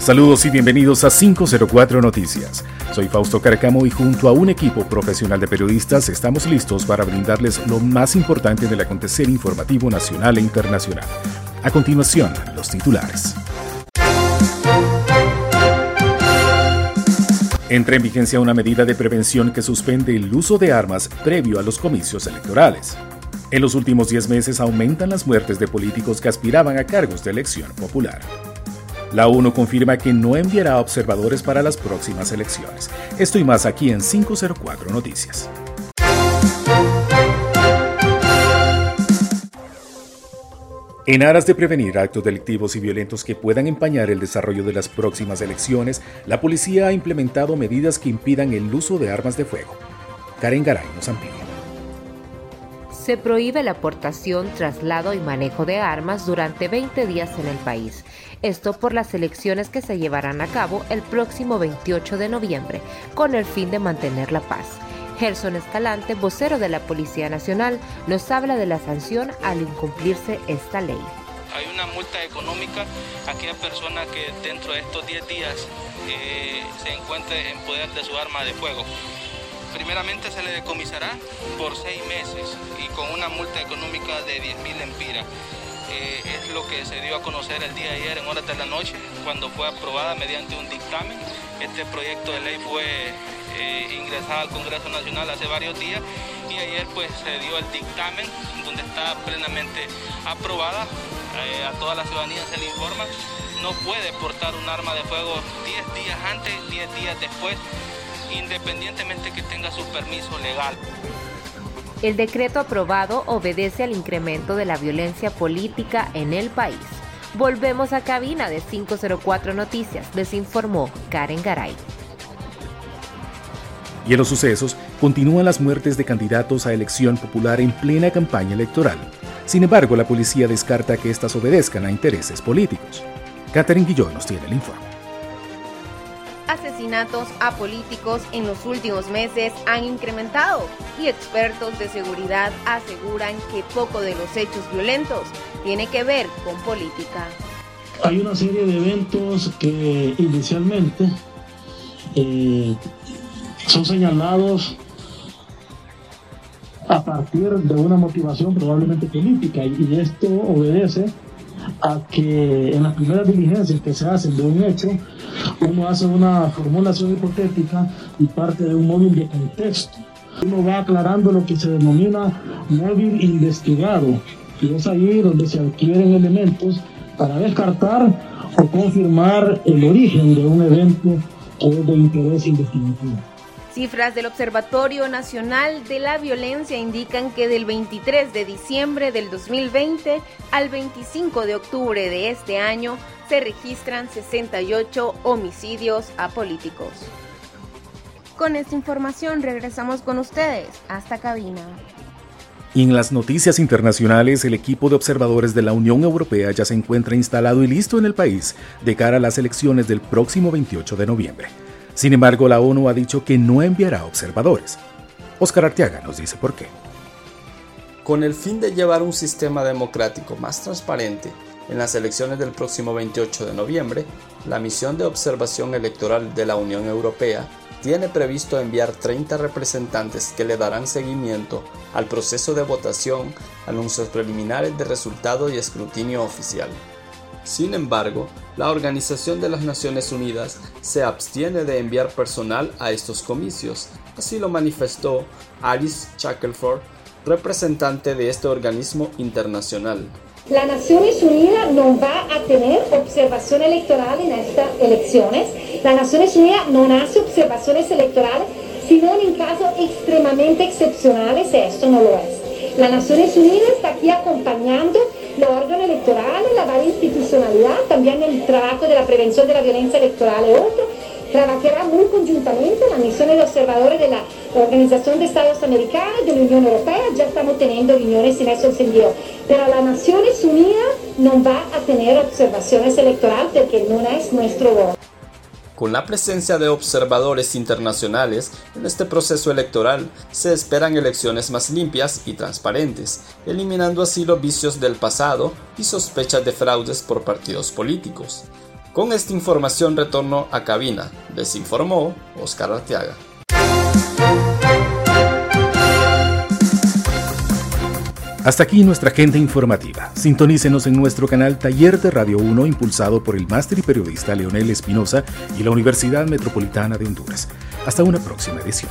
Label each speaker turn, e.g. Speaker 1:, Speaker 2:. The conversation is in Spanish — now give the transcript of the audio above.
Speaker 1: Saludos y bienvenidos a 504 Noticias. Soy Fausto Caracamo y junto a un equipo profesional de periodistas estamos listos para brindarles lo más importante del acontecer informativo nacional e internacional. A continuación, los titulares. Entra en vigencia una medida de prevención que suspende el uso de armas previo a los comicios electorales. En los últimos 10 meses aumentan las muertes de políticos que aspiraban a cargos de elección popular. La ONU confirma que no enviará observadores para las próximas elecciones. Esto y más aquí en 504 Noticias. En aras de prevenir actos delictivos y violentos que puedan empañar el desarrollo de las próximas elecciones, la policía ha implementado medidas que impidan el uso de armas de fuego. Karen Garay nos amplía
Speaker 2: se prohíbe la aportación, traslado y manejo de armas durante 20 días en el país. Esto por las elecciones que se llevarán a cabo el próximo 28 de noviembre, con el fin de mantener la paz. Gerson Escalante, vocero de la Policía Nacional, nos habla de la sanción al incumplirse esta ley.
Speaker 3: Hay una multa económica a aquella persona que dentro de estos 10 días eh, se encuentre en poder de su arma de fuego primeramente se le decomisará por seis meses y con una multa económica de 10 mil empiras. Eh, es lo que se dio a conocer el día de ayer en horas de la noche cuando fue aprobada mediante un dictamen. Este proyecto de ley fue eh, ingresado al Congreso Nacional hace varios días y ayer pues se dio el dictamen donde está plenamente aprobada. Eh, a toda la ciudadanía se le informa, no puede portar un arma de fuego 10 días antes, 10 días después independientemente que tenga su permiso legal.
Speaker 2: El decreto aprobado obedece al incremento de la violencia política en el país. Volvemos a cabina de 504 Noticias, les informó Karen Garay.
Speaker 1: Y en los sucesos, continúan las muertes de candidatos a elección popular en plena campaña electoral. Sin embargo, la policía descarta que éstas obedezcan a intereses políticos. Catherine Guillón nos tiene el informe
Speaker 4: asesinatos a políticos en los últimos meses han incrementado y expertos de seguridad aseguran que poco de los hechos violentos tiene que ver con política.
Speaker 5: Hay una serie de eventos que inicialmente eh, son señalados a partir de una motivación probablemente política y esto obedece a que en las primeras diligencias que se hacen de un hecho, uno hace una formulación hipotética y parte de un móvil de contexto. Uno va aclarando lo que se denomina móvil investigado y es ahí donde se adquieren elementos para descartar o confirmar el origen de un evento o de interés investigativo.
Speaker 4: Cifras del Observatorio Nacional de la Violencia indican que del 23 de diciembre del 2020 al 25 de octubre de este año se registran 68 homicidios a políticos. Con esta información regresamos con ustedes hasta cabina.
Speaker 1: Y en las noticias internacionales, el equipo de observadores de la Unión Europea ya se encuentra instalado y listo en el país de cara a las elecciones del próximo 28 de noviembre. Sin embargo, la ONU ha dicho que no enviará observadores. Oscar Arteaga nos dice por qué.
Speaker 6: Con el fin de llevar un sistema democrático más transparente en las elecciones del próximo 28 de noviembre, la misión de observación electoral de la Unión Europea tiene previsto enviar 30 representantes que le darán seguimiento al proceso de votación, anuncios preliminares de resultado y escrutinio oficial. Sin embargo, la Organización de las Naciones Unidas se abstiene de enviar personal a estos comicios, así lo manifestó Alice Shackelford, representante de este organismo internacional.
Speaker 7: La Naciones Unidas no va a tener observación electoral en estas elecciones. La Naciones Unidas no hace observaciones electorales, sino en casos extremadamente excepcionales, esto no lo es. La Naciones Unidas está aquí acompañando los órganos electorales, la varia institucionalidad, también el trabajo de la prevención de la violencia electoral otro. Trabajará muy conjuntamente las misiones de observadores de la Organización de Estados Americanos, de la Unión Europea, ya estamos teniendo reuniones en ese sentido. Pero la Naciones va a tener observaciones electorales porque no es nuestro voto.
Speaker 6: Con la presencia de observadores internacionales en este proceso electoral, se esperan elecciones más limpias y transparentes, eliminando así los vicios del pasado y sospechas de fraudes por partidos políticos. Con esta información retorno a cabina. Les informó Oscar Arteaga.
Speaker 1: Hasta aquí nuestra agenda informativa. Sintonícenos en nuestro canal Taller de Radio 1 impulsado por el máster y periodista Leonel Espinosa y la Universidad Metropolitana de Honduras. Hasta una próxima edición.